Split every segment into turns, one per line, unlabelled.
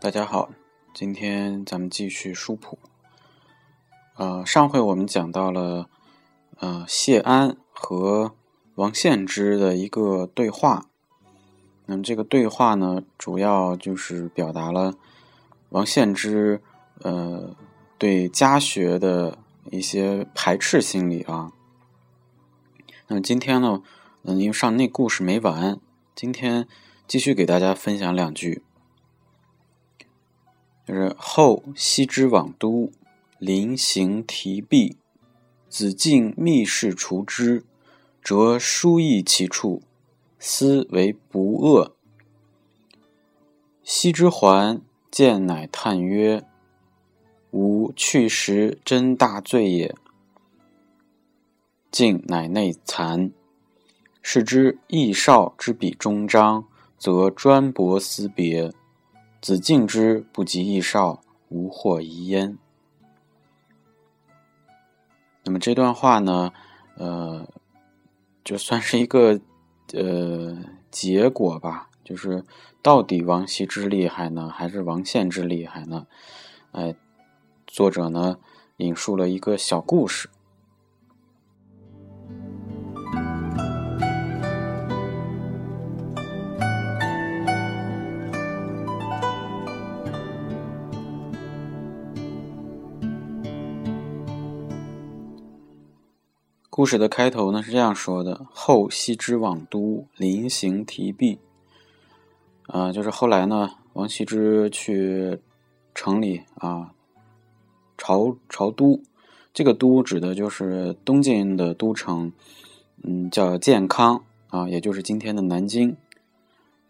大家好，今天咱们继续书谱。呃，上回我们讲到了，呃，谢安和王献之的一个对话。那么这个对话呢，主要就是表达了王献之呃对家学的一些排斥心理啊。那么今天呢，嗯，因为上那故事没完，今天继续给大家分享两句。就是后西之往都，临行提壁，子敬密室除之，辄书意其处，思为不恶。西之还，见乃叹曰：“吾去时真大罪也。”敬乃内惭，是之义少之笔终章，则专博思别。子敬之不及义少，无惑疑焉。那么这段话呢，呃，就算是一个呃结果吧，就是到底王羲之厉害呢，还是王献之厉害呢？哎，作者呢引述了一个小故事。故事的开头呢是这样说的：“后羲之往都，临行提壁。”啊，就是后来呢，王羲之去城里啊，朝朝都。这个都指的就是东晋的都城，嗯，叫建康啊，也就是今天的南京。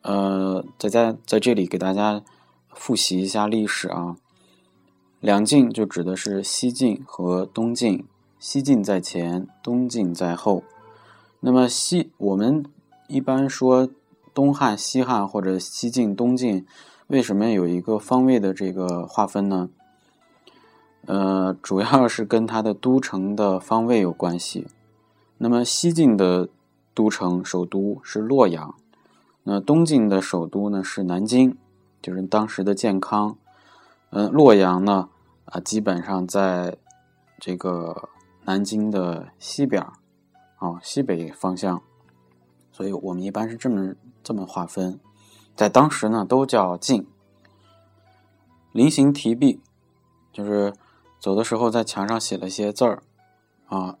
呃，在在在这里给大家复习一下历史啊。两晋就指的是西晋和东晋。西晋在前，东晋在后。那么西，我们一般说东汉、西汉或者西晋、东晋，为什么有一个方位的这个划分呢？呃，主要是跟它的都城的方位有关系。那么西晋的都城首都是洛阳，那东晋的首都呢是南京，就是当时的建康。嗯，洛阳呢啊，基本上在这个。南京的西边啊，西北方向，所以我们一般是这么这么划分，在当时呢都叫晋。临行提壁，就是走的时候在墙上写了一些字儿啊，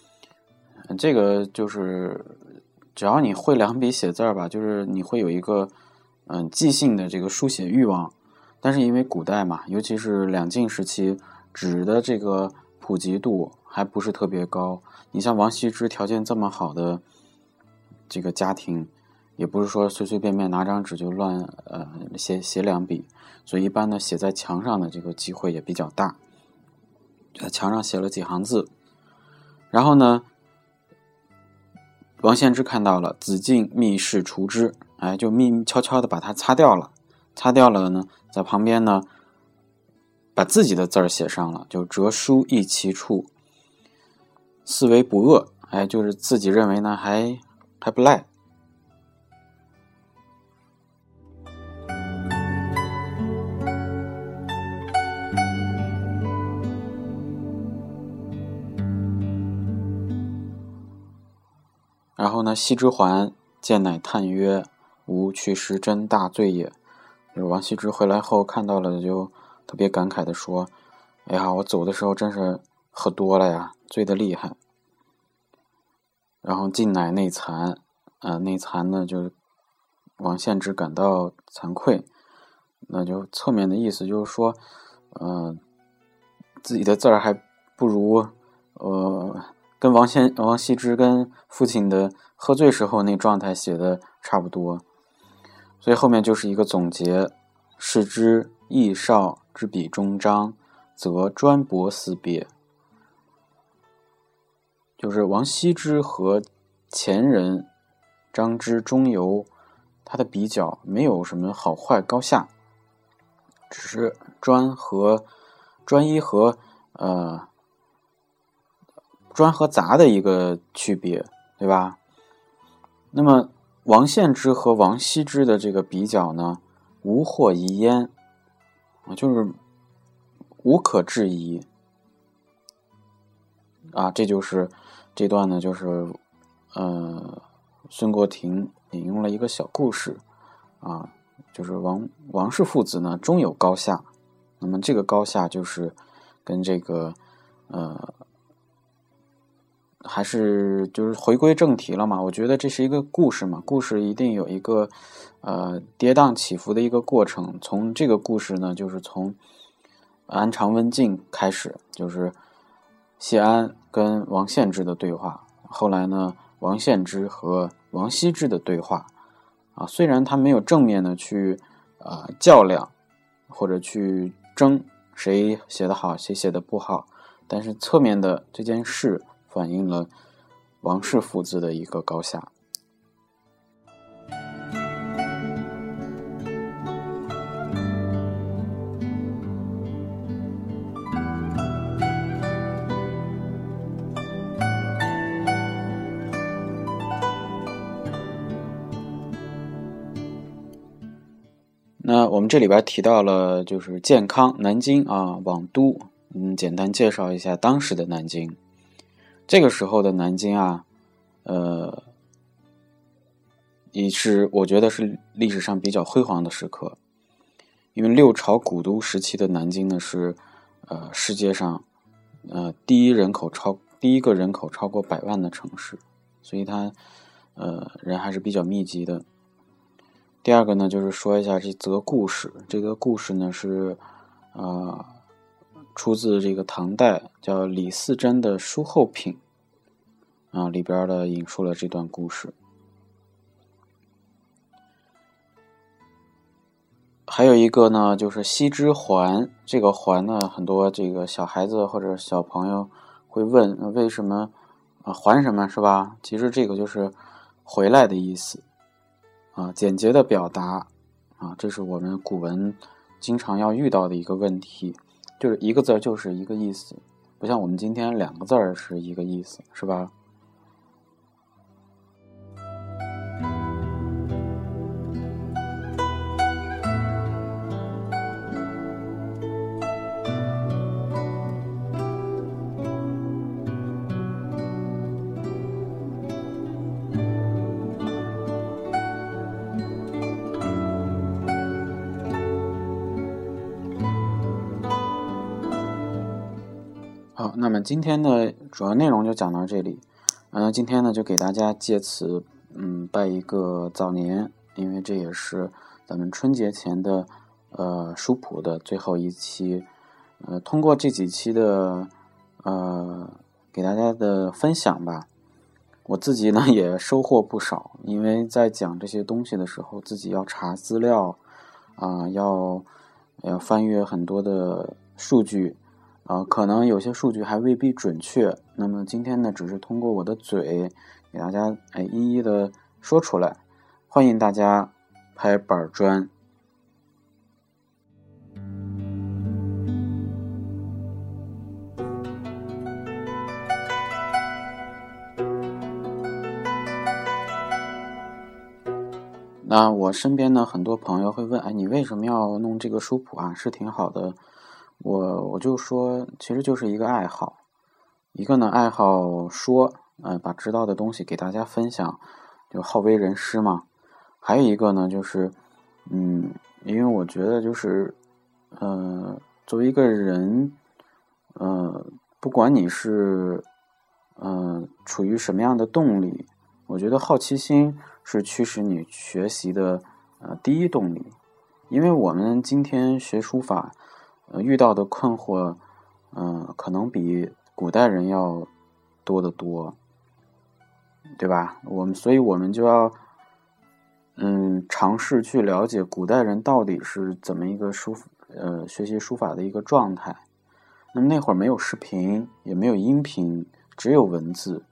这个就是只要你会两笔写字儿吧，就是你会有一个嗯即兴的这个书写欲望，但是因为古代嘛，尤其是两晋时期，纸的这个。普及度还不是特别高。你像王羲之条件这么好的这个家庭，也不是说随随便便拿张纸就乱呃写写两笔，所以一般呢写在墙上的这个机会也比较大。在墙上写了几行字，然后呢，王献之看到了，子敬密室除之，哎，就密悄悄的把它擦掉了。擦掉了呢，在旁边呢。把自己的字儿写上了，就折书意其处，思为不恶，哎，就是自己认为呢，还还不赖。然后呢，羲之还，见乃叹曰：“吾去时真大罪也。”就是王羲之回来后看到了就。特别感慨的说：“哎呀，我走的时候真是喝多了呀，醉得厉害。”然后进乃内残，呃内残呢，就王献之感到惭愧。那就侧面的意思就是说，呃，自己的字儿还不如呃跟王献王羲之跟父亲的喝醉时候那状态写的差不多。所以后面就是一个总结：视之易少之笔中章，则专博思别。就是王羲之和前人张之、中游，他的比较没有什么好坏高下，只是专和专一和呃专和杂的一个区别，对吧？那么王献之和王羲之的这个比较呢，无或疑焉，啊就是无可置疑啊，这就是。这段呢，就是，呃，孙国庭引用了一个小故事，啊，就是王王氏父子呢终有高下，那么这个高下就是跟这个，呃，还是就是回归正题了嘛？我觉得这是一个故事嘛，故事一定有一个呃跌宕起伏的一个过程。从这个故事呢，就是从安常温静开始，就是谢安。跟王献之的对话，后来呢，王献之和王羲之的对话，啊，虽然他没有正面的去啊较量，或者去争谁写的好，谁写的不好，但是侧面的这件事反映了王氏父子的一个高下。那我们这里边提到了，就是健康南京啊，往都，嗯，简单介绍一下当时的南京。这个时候的南京啊，呃，也是我觉得是历史上比较辉煌的时刻，因为六朝古都时期的南京呢是，呃，世界上，呃，第一人口超第一个人口超过百万的城市，所以它，呃，人还是比较密集的。第二个呢，就是说一下这则故事。这个故事呢是，呃，出自这个唐代叫李嗣珍的《书后品》啊里边的引述了这段故事。还有一个呢，就是羲之环。这个环呢，很多这个小孩子或者小朋友会问，为什么啊还什么是吧？其实这个就是回来的意思。啊，简洁的表达，啊，这是我们古文经常要遇到的一个问题，就是一个字就是一个意思，不像我们今天两个字儿是一个意思，是吧？那么今天的主要内容就讲到这里。嗯，今天呢就给大家借此嗯拜一个早年，因为这也是咱们春节前的呃书谱的最后一期。呃，通过这几期的呃给大家的分享吧，我自己呢也收获不少。因为在讲这些东西的时候，自己要查资料啊，要要翻阅很多的数据。啊，可能有些数据还未必准确。那么今天呢，只是通过我的嘴给大家哎一一的说出来，欢迎大家拍板砖。那我身边呢，很多朋友会问，哎，你为什么要弄这个书谱啊？是挺好的。我我就说，其实就是一个爱好，一个呢爱好说，呃，把知道的东西给大家分享，就好为人师嘛。还有一个呢，就是，嗯，因为我觉得就是，呃，作为一个人，呃，不管你是，呃，处于什么样的动力，我觉得好奇心是驱使你学习的呃第一动力。因为我们今天学书法，遇到的困惑，嗯，可能比古代人要多得多，对吧？我们所以我们就要。嗯，尝试去了解古代人到底是怎么一个书呃学习书法的一个状态。那么那会儿没有视频，也没有音频，只有文字，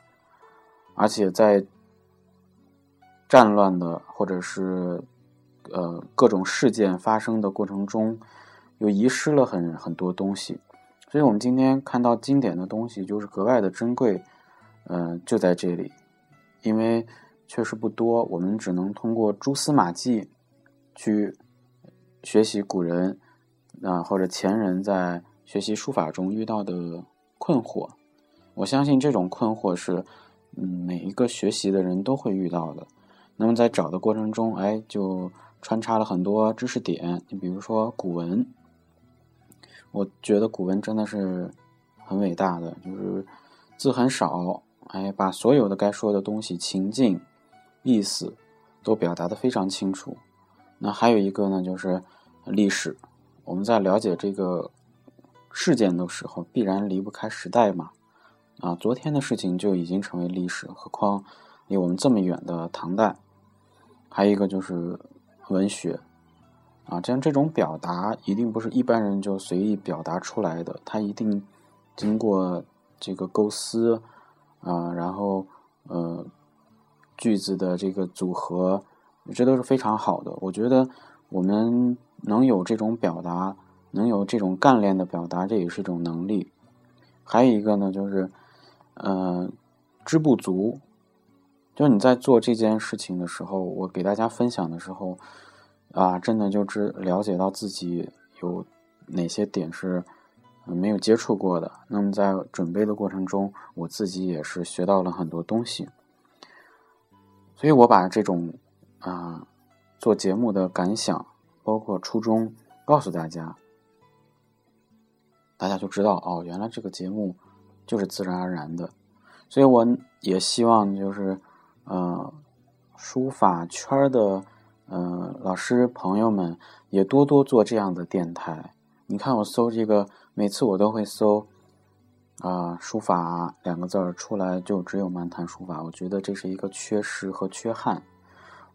而且在战乱的或者是呃各种事件发生的过程中，又遗失了很很多东西。所以我们今天看到经典的东西，就是格外的珍贵。嗯，就在这里，因为。确实不多，我们只能通过蛛丝马迹去学习古人啊或者前人在学习书法中遇到的困惑。我相信这种困惑是嗯每一个学习的人都会遇到的。那么在找的过程中，哎，就穿插了很多知识点。你比如说古文，我觉得古文真的是很伟大的，就是字很少，哎，把所有的该说的东西情境。意思都表达的非常清楚。那还有一个呢，就是历史。我们在了解这个事件的时候，必然离不开时代嘛。啊，昨天的事情就已经成为历史，何况离我们这么远的唐代。还有一个就是文学。啊，这样这种表达一定不是一般人就随意表达出来的，它一定经过这个构思啊，然后呃。句子的这个组合，这都是非常好的。我觉得我们能有这种表达，能有这种干练的表达，这也是一种能力。还有一个呢，就是，呃，知不足。就是你在做这件事情的时候，我给大家分享的时候，啊，真的就知了解到自己有哪些点是没有接触过的。那么在准备的过程中，我自己也是学到了很多东西。所以我把这种啊做节目的感想，包括初衷，告诉大家，大家就知道哦，原来这个节目就是自然而然的。所以我也希望就是呃书法圈的嗯老师朋友们也多多做这样的电台。你看我搜这个，每次我都会搜。啊，书法两个字儿出来就只有漫谈书法，我觉得这是一个缺失和缺憾，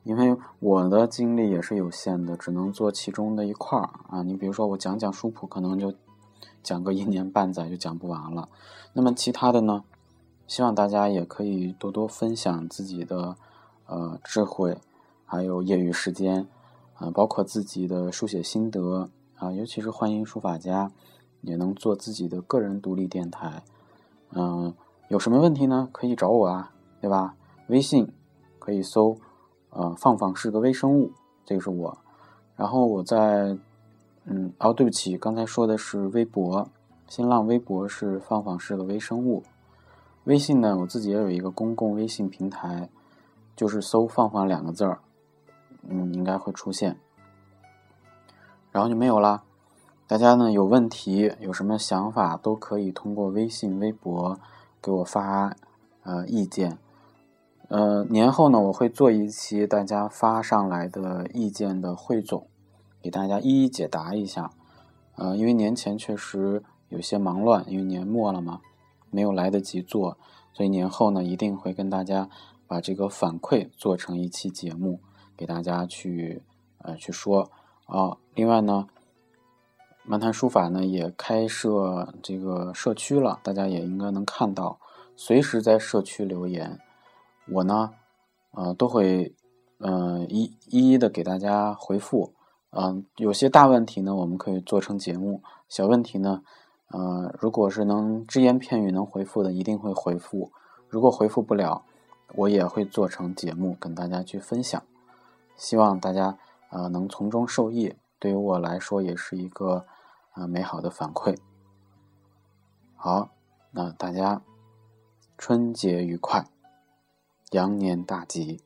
因为我的精力也是有限的，只能做其中的一块儿啊。你比如说我讲讲书谱，可能就讲个一年半载就讲不完了。那么其他的呢，希望大家也可以多多分享自己的呃智慧，还有业余时间啊，包括自己的书写心得啊，尤其是欢迎书法家。也能做自己的个人独立电台，嗯，有什么问题呢？可以找我啊，对吧？微信可以搜，呃，放放是个微生物，这个是我。然后我在，嗯，哦，对不起，刚才说的是微博，新浪微博是放放是个微生物。微信呢，我自己也有一个公共微信平台，就是搜“放放”两个字儿，嗯，应该会出现。然后就没有了。大家呢有问题有什么想法都可以通过微信、微博给我发呃意见。呃，年后呢我会做一期大家发上来的意见的汇总，给大家一一解答一下。呃，因为年前确实有些忙乱，因为年末了嘛，没有来得及做，所以年后呢一定会跟大家把这个反馈做成一期节目，给大家去呃去说啊。另外呢。漫谈书法呢也开设这个社区了，大家也应该能看到，随时在社区留言，我呢，呃，都会，呃，一一一的给大家回复。嗯，有些大问题呢，我们可以做成节目；小问题呢，呃，如果是能只言片语能回复的，一定会回复；如果回复不了，我也会做成节目跟大家去分享。希望大家呃能从中受益，对于我来说也是一个。呃，美好的反馈。好，那大家春节愉快，羊年大吉。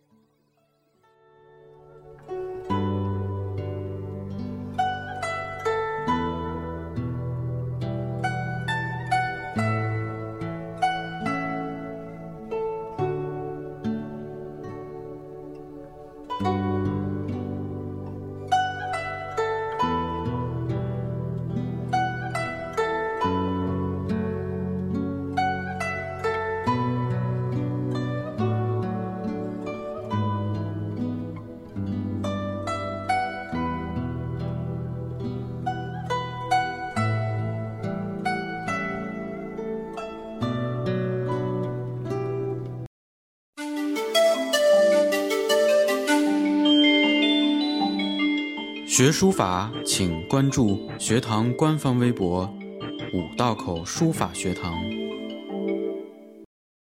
学书法，请关注学堂官方微博“五道口书法学堂”。